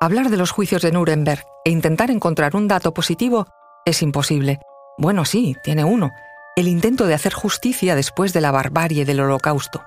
Hablar de los juicios de Nuremberg e intentar encontrar un dato positivo es imposible. Bueno, sí, tiene uno, el intento de hacer justicia después de la barbarie del holocausto.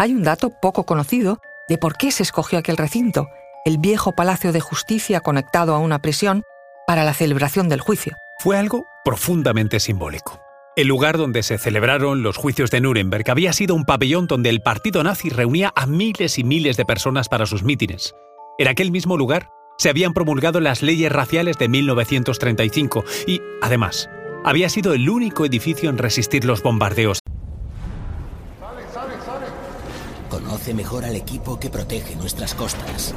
Hay un dato poco conocido de por qué se escogió aquel recinto, el viejo Palacio de Justicia conectado a una prisión, para la celebración del juicio. Fue algo profundamente simbólico. El lugar donde se celebraron los juicios de Nuremberg había sido un pabellón donde el partido nazi reunía a miles y miles de personas para sus mítines. En aquel mismo lugar se habían promulgado las leyes raciales de 1935 y, además, había sido el único edificio en resistir los bombardeos. Conoce mejor al equipo que protege nuestras costas.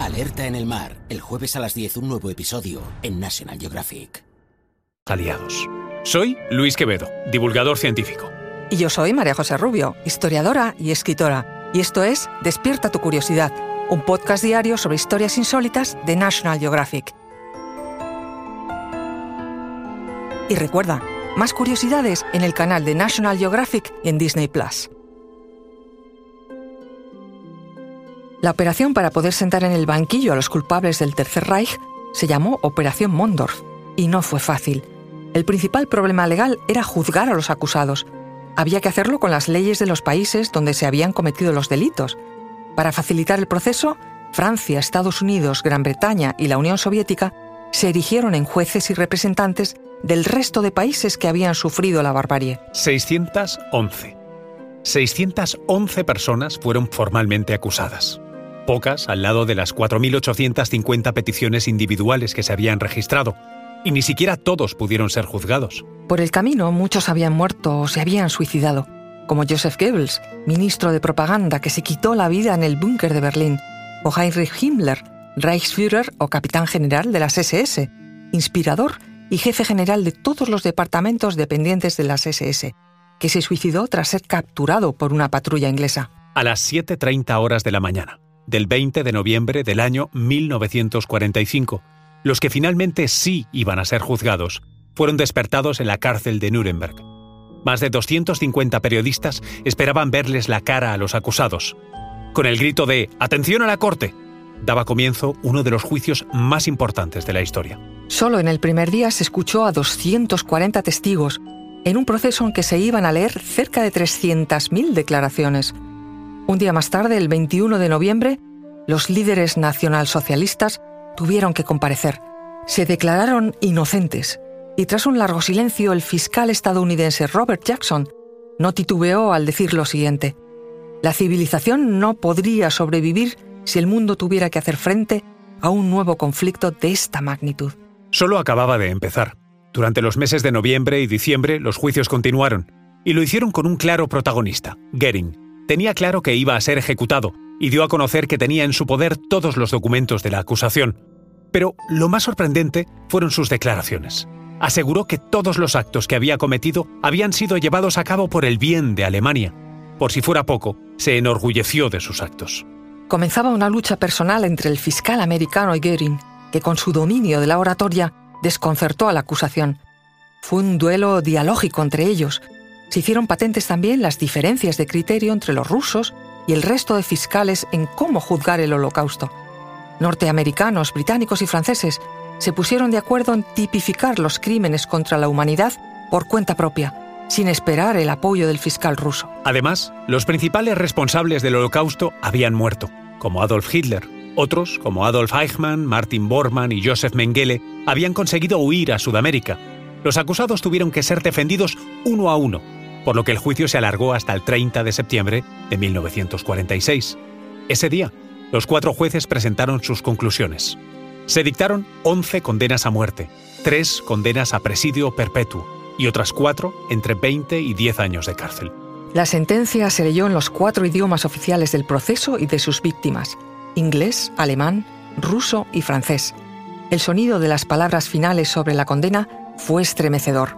Alerta en el mar, el jueves a las 10 un nuevo episodio en National Geographic. Aliados. Soy Luis Quevedo, divulgador científico. Y yo soy María José Rubio, historiadora y escritora. Y esto es Despierta tu curiosidad, un podcast diario sobre historias insólitas de National Geographic. Y recuerda, más curiosidades en el canal de National Geographic y en Disney Plus. La operación para poder sentar en el banquillo a los culpables del Tercer Reich se llamó Operación Mondorf y no fue fácil. El principal problema legal era juzgar a los acusados. Había que hacerlo con las leyes de los países donde se habían cometido los delitos. Para facilitar el proceso, Francia, Estados Unidos, Gran Bretaña y la Unión Soviética se erigieron en jueces y representantes del resto de países que habían sufrido la barbarie. 611. 611 personas fueron formalmente acusadas pocas al lado de las 4.850 peticiones individuales que se habían registrado, y ni siquiera todos pudieron ser juzgados. Por el camino muchos habían muerto o se habían suicidado, como Joseph Goebbels, ministro de propaganda que se quitó la vida en el búnker de Berlín, o Heinrich Himmler, Reichsführer o capitán general de las SS, inspirador y jefe general de todos los departamentos dependientes de las SS, que se suicidó tras ser capturado por una patrulla inglesa. A las 7.30 horas de la mañana del 20 de noviembre del año 1945, los que finalmente sí iban a ser juzgados, fueron despertados en la cárcel de Nuremberg. Más de 250 periodistas esperaban verles la cara a los acusados. Con el grito de ¡Atención a la corte! daba comienzo uno de los juicios más importantes de la historia. Solo en el primer día se escuchó a 240 testigos, en un proceso en que se iban a leer cerca de 300.000 declaraciones. Un día más tarde, el 21 de noviembre, los líderes nacionalsocialistas tuvieron que comparecer. Se declararon inocentes y tras un largo silencio el fiscal estadounidense Robert Jackson no titubeó al decir lo siguiente. La civilización no podría sobrevivir si el mundo tuviera que hacer frente a un nuevo conflicto de esta magnitud. Solo acababa de empezar. Durante los meses de noviembre y diciembre los juicios continuaron, y lo hicieron con un claro protagonista, Goering, tenía claro que iba a ser ejecutado y dio a conocer que tenía en su poder todos los documentos de la acusación. Pero lo más sorprendente fueron sus declaraciones. Aseguró que todos los actos que había cometido habían sido llevados a cabo por el bien de Alemania. Por si fuera poco, se enorgulleció de sus actos. Comenzaba una lucha personal entre el fiscal americano y Goering, que con su dominio de la oratoria desconcertó a la acusación. Fue un duelo dialógico entre ellos, se hicieron patentes también las diferencias de criterio entre los rusos y el resto de fiscales en cómo juzgar el holocausto. Norteamericanos, británicos y franceses se pusieron de acuerdo en tipificar los crímenes contra la humanidad por cuenta propia, sin esperar el apoyo del fiscal ruso. Además, los principales responsables del holocausto habían muerto, como Adolf Hitler. Otros, como Adolf Eichmann, Martin Bormann y Joseph Mengele, habían conseguido huir a Sudamérica. Los acusados tuvieron que ser defendidos uno a uno por lo que el juicio se alargó hasta el 30 de septiembre de 1946. Ese día, los cuatro jueces presentaron sus conclusiones. Se dictaron 11 condenas a muerte, 3 condenas a presidio perpetuo y otras 4 entre 20 y 10 años de cárcel. La sentencia se leyó en los cuatro idiomas oficiales del proceso y de sus víctimas, inglés, alemán, ruso y francés. El sonido de las palabras finales sobre la condena fue estremecedor